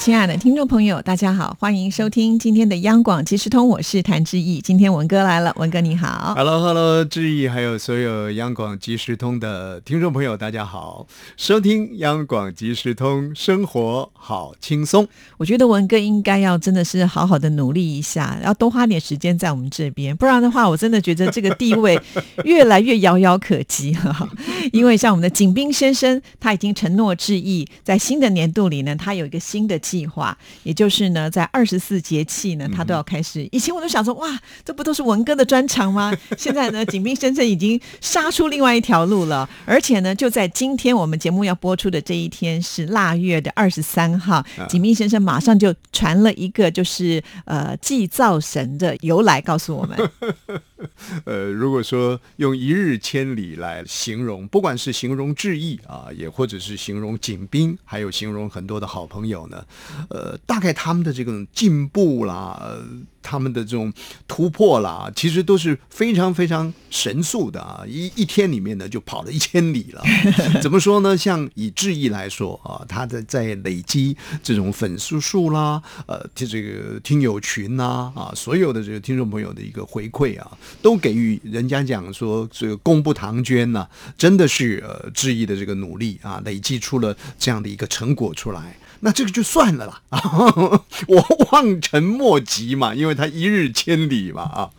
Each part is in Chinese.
亲爱的听众朋友，大家好，欢迎收听今天的央广即时通，我是谭志毅。今天文哥来了，文哥你好，Hello，Hello，志毅，还有所有央广即时通的听众朋友，大家好，收听央广即时通，生活好轻松。我觉得文哥应该要真的是好好的努力一下，要多花点时间在我们这边，不然的话，我真的觉得这个地位越来越遥遥可及哈。因为像我们的景斌先生，他已经承诺志毅，在新的年度里呢，他有一个新的。计划，也就是呢，在二十四节气呢，他都要开始。以前我都想说，哇，这不都是文哥的专长吗？现在呢，景斌先生已经杀出另外一条路了。而且呢，就在今天我们节目要播出的这一天是腊月的二十三号，景斌先生马上就传了一个就是呃祭灶神的由来，告诉我们。呃，如果说用一日千里来形容，不管是形容志意啊，也或者是形容景斌，还有形容很多的好朋友呢，呃，大概他们的这种进步啦。他们的这种突破啦，其实都是非常非常神速的啊！一一天里面呢，就跑了一千里了。怎么说呢？像以志毅来说啊，他的在累积这种粉丝数啦，呃，这这个听友群呐，啊，所有的这个听众朋友的一个回馈啊，都给予人家讲说，这个功不唐捐呐，真的是呃志毅的这个努力啊，累积出了这样的一个成果出来。那这个就算了啦，我望尘莫及嘛，因为他一日千里嘛啊。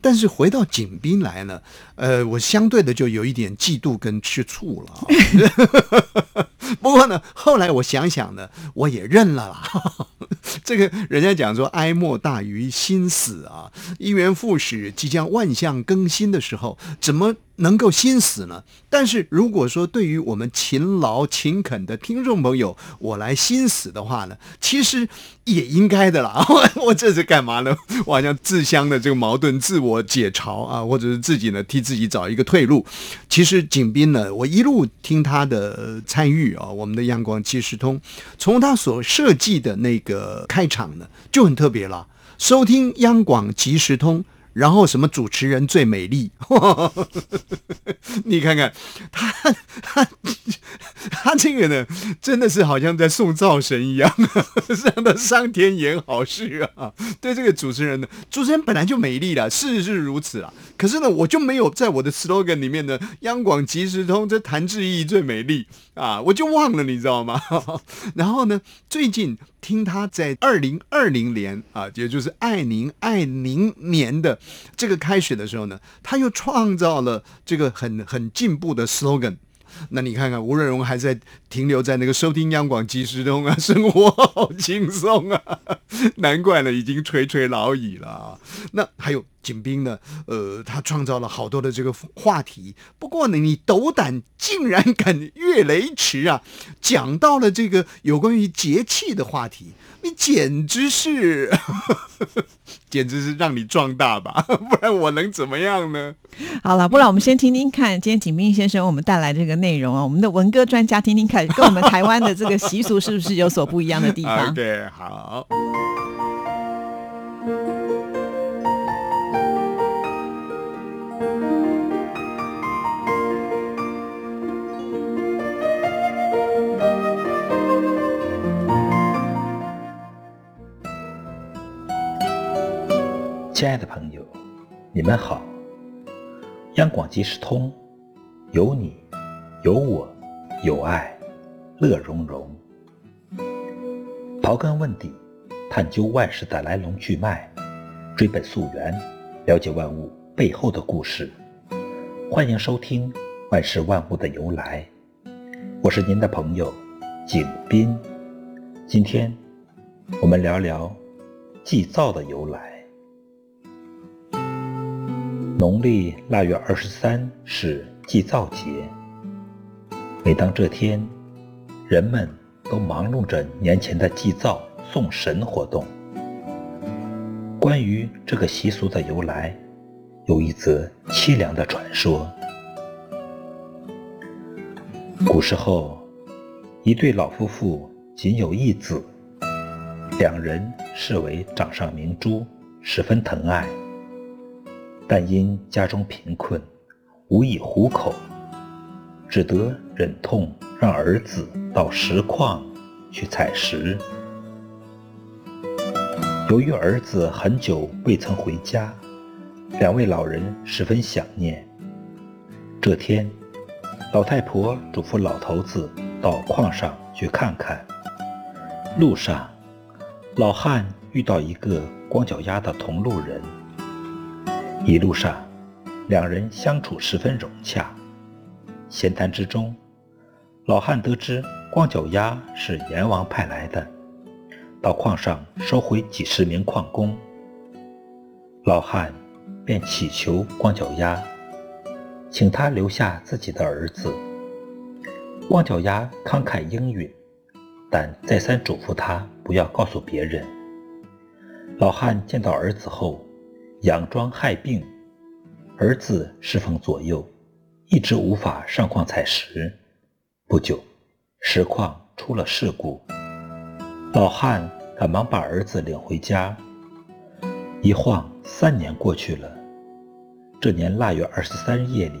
但是回到景斌来呢，呃，我相对的就有一点嫉妒跟吃醋了。不过呢，后来我想想呢，我也认了啦。这个人家讲说，哀莫大于心死啊，一元复始，即将万象更新的时候，怎么？能够心死呢？但是如果说对于我们勤劳勤恳的听众朋友，我来心死的话呢，其实也应该的啦。我这是干嘛呢？我好像自相的这个矛盾，自我解嘲啊，或者是自己呢替自己找一个退路。其实景斌呢，我一路听他的参与啊，我们的央广即时通，从他所设计的那个开场呢，就很特别了。收听央广即时通。然后什么主持人最美丽？你看看他他他这个呢，真的是好像在送灶神一样，让他上天演好事啊！对这个主持人呢，主持人本来就美丽了，事实是如此啊。可是呢，我就没有在我的 slogan 里面呢，央广即时通这谭志毅最美丽啊，我就忘了，你知道吗？然后呢，最近。听他在二零二零年啊，也就是爱您爱您年的这个开始的时候呢，他又创造了这个很很进步的 slogan。那你看看吴润荣还在停留在那个收听央广即时通啊，生活好轻松啊，难怪呢，已经垂垂老矣了啊。那还有。景斌呢？呃，他创造了好多的这个话题。不过呢，你斗胆竟然敢越雷池啊，讲到了这个有关于节气的话题，你简直是，简直是让你壮大吧？不然我能怎么样呢？好了，不然我们先听听看，今天景斌先生我们带来这个内容啊，我们的文歌专家听听看，跟我们台湾的这个习俗是不是有所不一样的地方？对，好。亲爱的朋友，你们好。央广即时通，有你，有我，有爱，乐融融。刨根问底，探究万事的来龙去脉，追本溯源，了解万物背后的故事。欢迎收听《万事万物的由来》，我是您的朋友景斌。今天我们聊聊祭灶的由来。农历腊月二十三是祭灶节。每当这天，人们都忙碌着年前的祭灶送神活动。关于这个习俗的由来，有一则凄凉的传说。古时候，一对老夫妇仅有一子，两人视为掌上明珠，十分疼爱。但因家中贫困，无以糊口，只得忍痛让儿子到石矿去采石。由于儿子很久未曾回家，两位老人十分想念。这天，老太婆嘱咐老头子到矿上去看看。路上，老汉遇到一个光脚丫的同路人。一路上，两人相处十分融洽。闲谈之中，老汉得知光脚丫是阎王派来的。到矿上收回几十名矿工，老汉便祈求光脚丫，请他留下自己的儿子。光脚丫慷慨应允，但再三嘱咐他不要告诉别人。老汉见到儿子后，佯装害病，儿子侍奉左右，一直无法上矿采石。不久，石矿出了事故。老汉赶忙把儿子领回家。一晃三年过去了。这年腊月二十三夜里，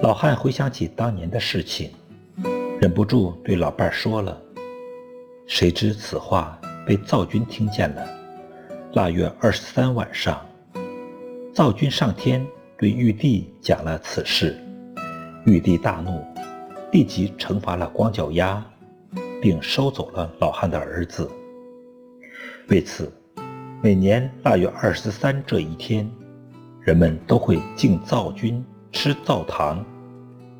老汉回想起当年的事情，忍不住对老伴儿说了。谁知此话被灶君听见了。腊月二十三晚上，灶君上天对玉帝讲了此事，玉帝大怒，立即惩罚了光脚丫。并收走了老汉的儿子。为此，每年腊月二十三这一天，人们都会敬灶君吃灶糖，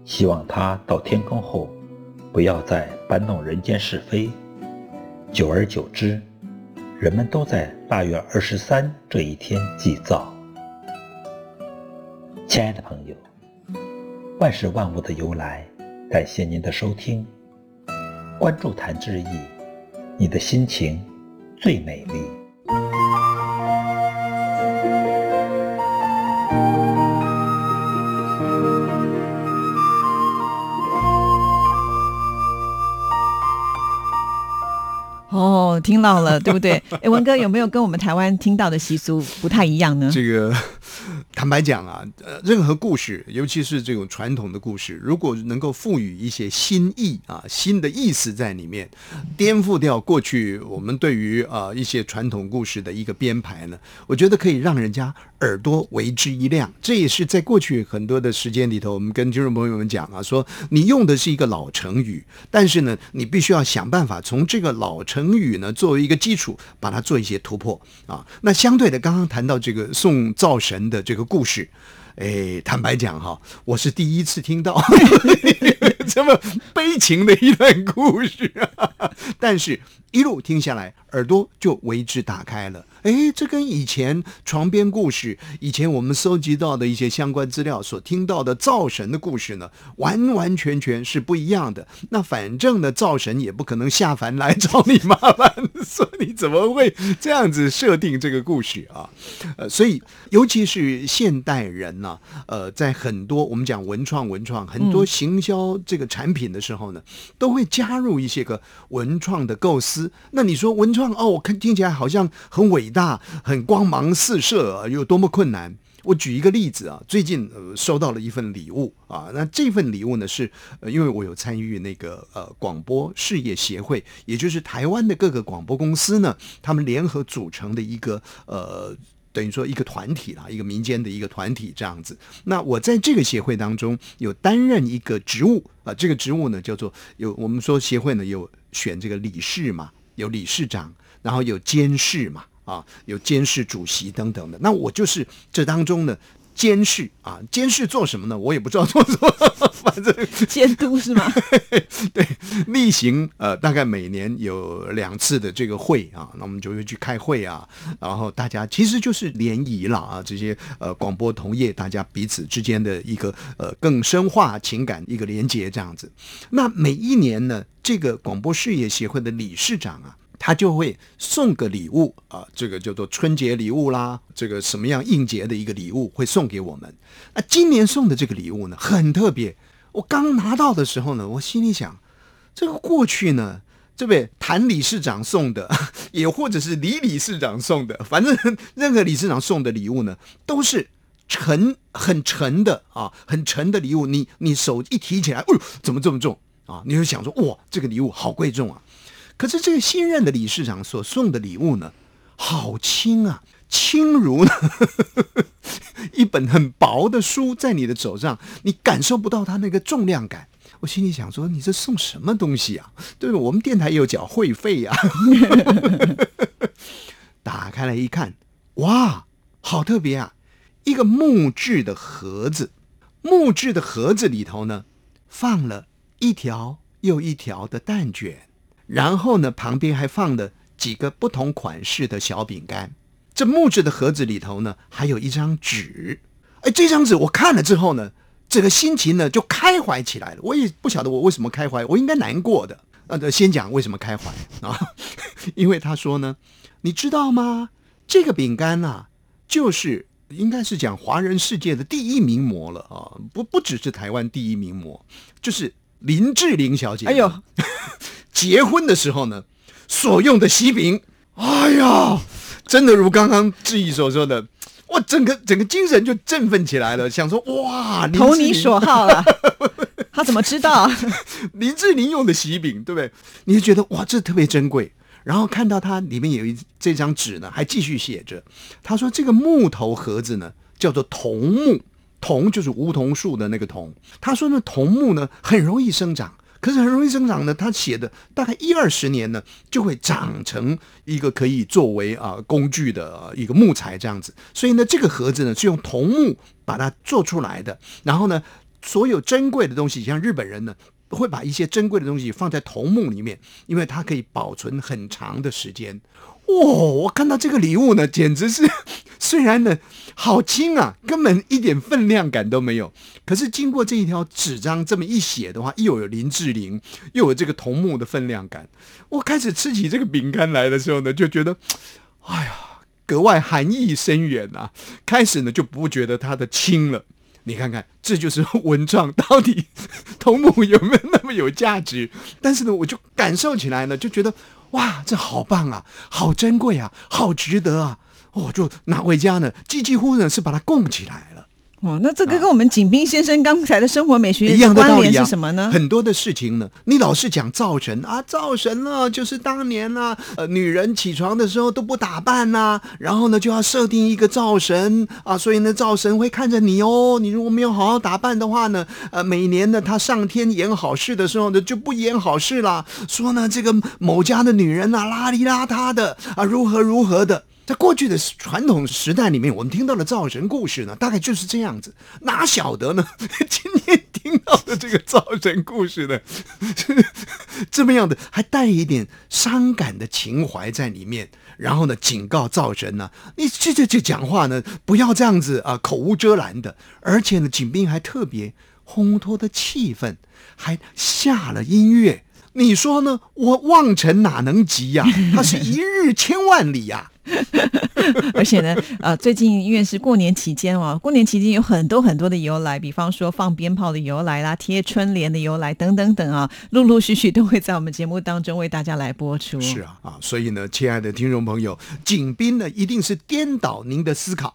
希望他到天宫后不要再搬弄人间是非。久而久之，人们都在腊月二十三这一天祭灶。亲爱的朋友，万事万物的由来，感谢您的收听。关注谭志毅，你的心情最美丽。哦，听到了，对不对？哎，文哥有没有跟我们台湾听到的习俗不太一样呢？这个坦白讲啊，呃，任何故事，尤其是这种传统的故事，如果能够赋予一些新意啊、新的意思在里面，颠覆掉过去我们对于啊一些传统故事的一个编排呢，我觉得可以让人家耳朵为之一亮。这也是在过去很多的时间里头，我们跟听众朋友们讲啊，说你用的是一个老成语，但是呢，你必须要想办法从这个老成语呢作为一个基础，把它做一些突破啊。那相对的，刚刚谈到这个送灶神的这个故事，哎，坦白讲哈，我是第一次听到 这么悲情的一段故事，但是一路听下来，耳朵就为之打开了。哎，这跟以前床边故事、以前我们搜集到的一些相关资料所听到的灶神的故事呢，完完全全是不一样的。那反正呢，灶神也不可能下凡来找你麻烦，所以你怎么会这样子设定这个故事啊？呃，所以尤其是现代人呢，呃，在很多我们讲文创、文创很多行销这个产品的时候呢，都会加入一些个文创的构思。那你说文创哦，我看听起来好像很伟。大很光芒四射，有多么困难？我举一个例子啊，最近呃收到了一份礼物啊，那这份礼物呢是呃因为我有参与那个呃广播事业协会，也就是台湾的各个广播公司呢，他们联合组成的一个呃等于说一个团体啦，一个民间的一个团体这样子。那我在这个协会当中有担任一个职务啊，这个职务呢叫做有我们说协会呢有选这个理事嘛，有理事长，然后有监事嘛。啊，有监事主席等等的，那我就是这当中的监事啊。监事做什么呢？我也不知道做什么，反正监督是吗？对，例行呃，大概每年有两次的这个会啊，那我们就会去开会啊，然后大家其实就是联谊了啊，这些呃广播同业大家彼此之间的一个呃更深化情感一个连接这样子。那每一年呢，这个广播事业协会的理事长啊。他就会送个礼物啊，这个叫做春节礼物啦，这个什么样应节的一个礼物会送给我们。那今年送的这个礼物呢，很特别。我刚拿到的时候呢，我心里想，这个过去呢，这位谭理事长送的，也或者是李理事长送的，反正 任何理事长送的礼物呢，都是沉很沉的啊，很沉的礼物。你你手一提起来，哦呦，怎么这么重啊？你就想说，哇，这个礼物好贵重啊！可是这个新任的理事长所送的礼物呢，好轻啊，轻如呢 一本很薄的书在你的手上，你感受不到它那个重量感。我心里想说，你这送什么东西啊？对？我们电台也有缴会费呀、打开来一看，哇，好特别啊！一个木质的盒子，木质的盒子里头呢，放了一条又一条的蛋卷，然后呢，旁边还放了几个不同款式的小饼干。这木质的盒子里头呢，还有一张纸。哎，这张纸我看了之后呢，整个心情呢就开怀起来了。我也不晓得我为什么开怀，我应该难过的。呃，先讲为什么开怀啊？因为他说呢，你知道吗？这个饼干呐、就是应该是讲华人世界的第一名模了啊，不不只是台湾第一名模，就是林志玲小姐。哎呦，结婚的时候呢，所用的喜饼，哎呀，真的如刚刚志毅所说的，我整个整个精神就振奋起来了，想说哇，投你所好了。他怎么知道？林志玲用的喜饼，对不对？你就觉得哇，这特别珍贵。然后看到它里面有一这张纸呢，还继续写着，他说这个木头盒子呢叫做桐木，桐就是梧桐树的那个桐。他说呢，桐木呢很容易生长。可是很容易生长呢，他写的大概一二十年呢，就会长成一个可以作为啊工具的、一个木材这样子。所以呢，这个盒子呢是用桐木把它做出来的。然后呢，所有珍贵的东西，像日本人呢，会把一些珍贵的东西放在桐木里面，因为它可以保存很长的时间。哇、我看到这个礼物呢，简直是 虽然呢好轻啊，根本一点分量感都没有。可是经过这一条纸张这么一写的话，又有林志玲，又有这个桐木的分量感。我开始吃起这个饼干来的时候呢，就觉得，哎呀，格外含义深远啊。开始呢就不觉得它的轻了。你看看，这就是文创到底 桐木有没有那么有价值？但是呢，我就感受起来呢，就觉得哇，这好棒啊，好珍贵啊，好值得啊！我就拿回家呢，几几乎呢是把它供起来了。哦，那这个跟我们景斌先生刚才的生活美学一样的关联道理啊，是什么呢？很多的事情呢，你老是讲灶神啊，灶神呢、就是当年呢、呃，女人起床的时候都不打扮呐、然后呢就要设定一个灶神啊，所以呢灶神会看着你哦，你如果没有好好打扮的话呢，呃，每年呢他上天演好事的时候呢就不演好事啦，说呢这个某家的女人啊邋里邋遢的啊，如何如何的。在过去的传统时代里面，我们听到的灶神故事呢，大概就是这样子。哪晓得呢？今天听到的这个灶神故事呢，这么样的，还带一点伤感的情怀在里面。然后呢，警告灶神呢、你这这这讲话呢，不要这样子啊，口无遮拦的。而且呢，景兵还特别烘托的气氛，还下了音乐。你说呢？我望尘哪能及呀、它是一日千万里呀、而且呢，呃，最近因为是过年期间哦，过年期间有很多很多的由来，比方说放鞭炮的由来啦，贴春联的由来等等等啊，陆陆续续都会在我们节目当中为大家来播出。是啊，啊，所以呢，亲爱的听众朋友，景斌呢一定是颠倒您的思考，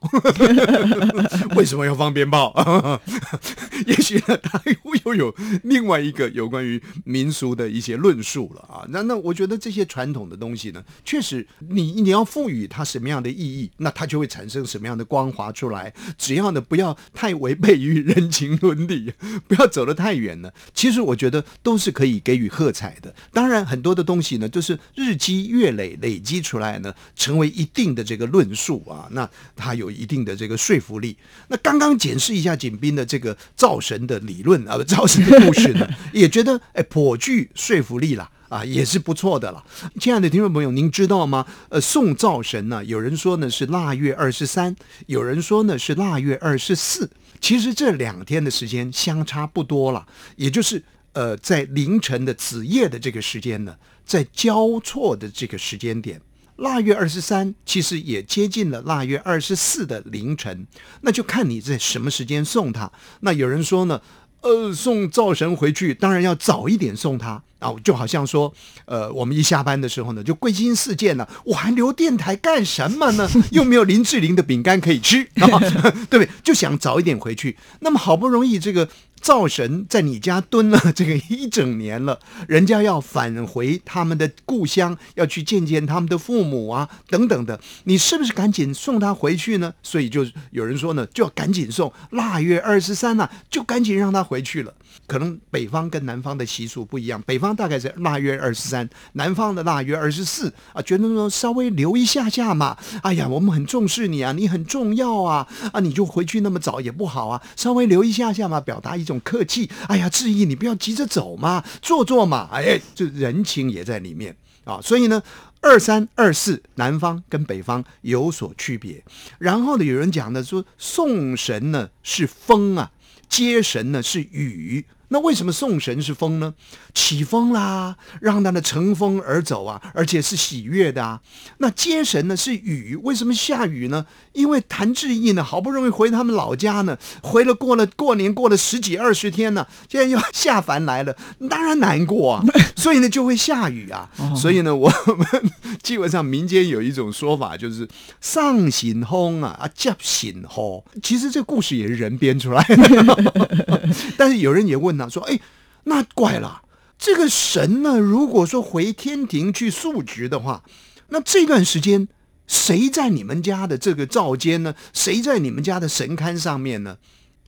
为什么要放鞭炮？也许呢，他又有另外一个有关于民俗的一些论述了啊。那那我觉得这些传统的东西呢，确实你你要赋予它什么样的意义，那它就会产生什么样的光华出来。只要呢不要太违背于人情伦理，不要走得太远了。其实我觉得都是可以给予喝彩的。当然，很多的东西呢，就是日积月累累积出来呢，成为一定的这个论述啊，那它有一定的这个说服力。那刚刚检视一下景斌的这个灶神的理论啊，不灶神的故事呢，也觉得哎颇具说服力啦。啊，也是不错的了。亲爱的听众朋友，您知道吗？呃，送灶神呢，有人说呢是腊月二十三，有人说呢是腊月二十四。其实这两天的时间相差不多了，也就是呃，在凌晨的子夜的这个时间呢，在交错的这个时间点。腊月二十三其实也接近了腊月二十四的凌晨，那就看你在什么时间送他。那有人说呢，呃，送灶神回去，当然要早一点送他啊，就好像说，呃，我们一下班的时候呢，就归心似箭了，我还留电台干什么呢？又没有林志玲的饼干可以吃，对不对？就想早一点回去。那么好不容易这个。灶神在你家蹲了这个一整年了，人家要返回他们的故乡，要去见见他们的父母啊，等等的，你是不是赶紧送他回去呢？所以就有人说呢，就要赶紧送，腊月二十三呐，就赶紧让他回去了。可能北方跟南方的习俗不一样，北方大概是腊月二十三，南方的腊月二十四啊，觉得说稍微留一下下嘛，哎呀，我们很重视你啊，你很重要啊，啊，你就回去那么早也不好啊，稍微留一下下嘛，表达一种客气。哎呀，志毅，你不要急着走嘛，坐坐嘛，哎，这人情也在里面啊。所以呢，二三二四南方跟北方有所区别。然后呢，有人讲呢说，送神呢是风啊。接神呢是雨，那为什么送神是风呢？起风啦，让他呢乘风而走啊，而且是喜悦的啊。那接神呢是雨，为什么下雨呢？因为谭志毅呢好不容易回他们老家呢，回了过了过年过了十几二十天呢，现在又下凡来了，当然难过啊。所以呢就会下雨啊。所以呢我们 基本上民间有一种说法，就是上行风啊啊降行风。其实这故事也是人编出来的。但是有人也问说：“哎，那怪了，这个神呢？如果说回天庭去述职的话，那这段时间谁在你们家的这个灶间呢？谁在你们家的神龛上面呢？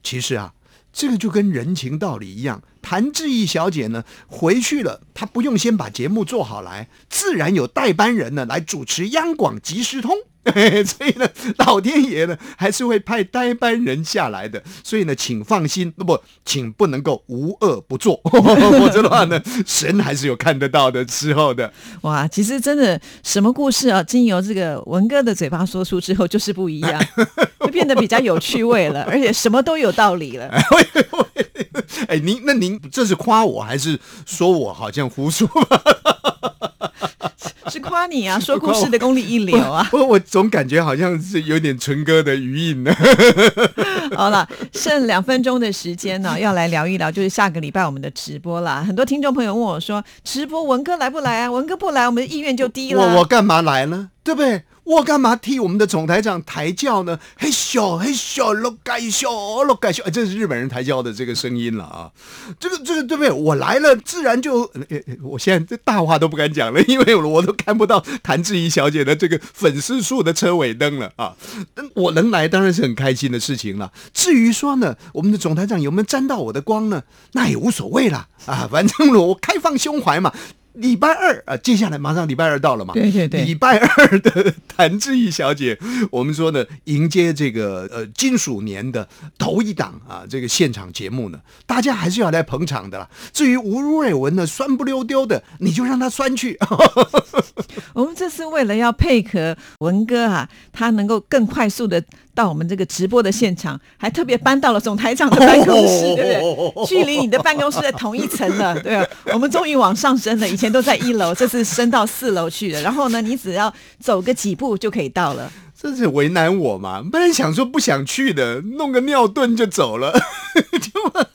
其实啊，这个就跟人情道理一样。谭志毅小姐呢回去了，她不用先把节目做好来，自然有代班人呢来主持央广即时通。” 所以呢，老天爷呢还是会派代班人下来的。所以呢，请放心，不，请不能够无恶不作，否则的话呢，神还是有看得到的时候的。哇，其实真的什么故事啊，经由这个文哥的嘴巴说出之后，就是不一样，就变得比较有趣味了，而且什么都有道理了。哎，您那您这是夸我还是说我好像胡说？是夸你啊，说故事的功力一流啊！我我总感觉好像是有点纯哥的余韵呢。好了，剩两分钟的时间呢，要来聊一聊，就是下个礼拜我们的直播啦。很多听众朋友问我说，直播文哥来不来啊？文哥不来，我们的意愿就低了。我我干嘛来呢？对不对？我干嘛替我们的总台长抬轿呢？嘿咻嘿咻，落盖咻落盖咻，这是日本人抬轿的这个声音了啊！这个这个对不对？我来了，自然就……我现在这大话都不敢讲了，因为我都看不到谭志怡小姐的这个粉丝数的车尾灯了啊！我能来当然是很开心的事情了。至于说呢，我们的总台长有没有沾到我的光呢？那也无所谓了啊！反正我开放胸怀嘛。礼拜二啊，接下来马上礼拜二到了嘛？对对对，礼拜二的谭志毅小姐，我们说呢，迎接这个呃金属年的头一档啊，这个现场节目呢，大家还是要来捧场的啦。至于吴瑞文呢，酸不溜丢的，你就让他酸去。我们这是为了要配合文哥啊，他能够更快速的。到我们这个直播的现场，还特别搬到了总台长的办公室，对不对？距离你的办公室在同一层了，对啊。我们终于往上升了，以前都在一楼，这次升到四楼去了。然后呢，你只要走个几步就可以到了。这是为难我嘛？本来想说不想去的，弄个尿遁就走了，就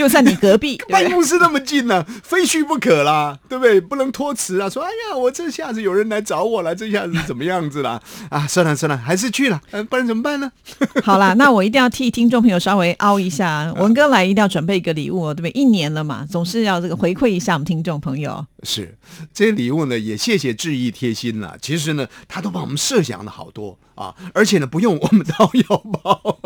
就在你隔壁，办公室那么近呢，非去不可啦，对不对？不能托辞啊！说哎呀，我这下子有人来找我了，这下子怎么样子了？啊，算了算了，还是去了，不然怎么办呢？好啦，那我一定要替听众朋友稍微凹一下，文哥来一定要准备一个礼物哦，对不对？一年了嘛，总是要这个回馈一下我们听众朋友。是这些礼物呢，也谢谢志毅贴心了。其实呢，他都帮我们设想了好多啊，而且呢，不用我们掏腰包，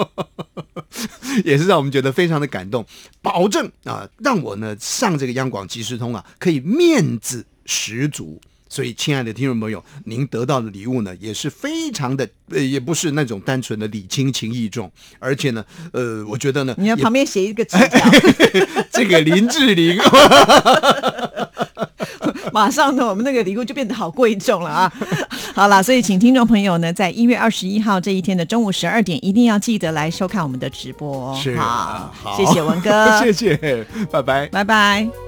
也是让我们觉得非常的感动。保证啊，让我呢上这个央广即时通啊，可以面子十足。所以，亲爱的听众朋友，您得到的礼物呢，也是非常的，呃，也不是那种单纯的礼轻情意重，而且呢，呃，我觉得呢，你要旁边写一个纸条，这个林志玲。马上呢，我们那个礼物就变得好贵重了啊！好了，所以请听众朋友呢，在一月二十一号这一天的中午十二点，一定要记得来收看我们的直播。是，好，谢谢文哥，谢谢，拜拜，拜拜。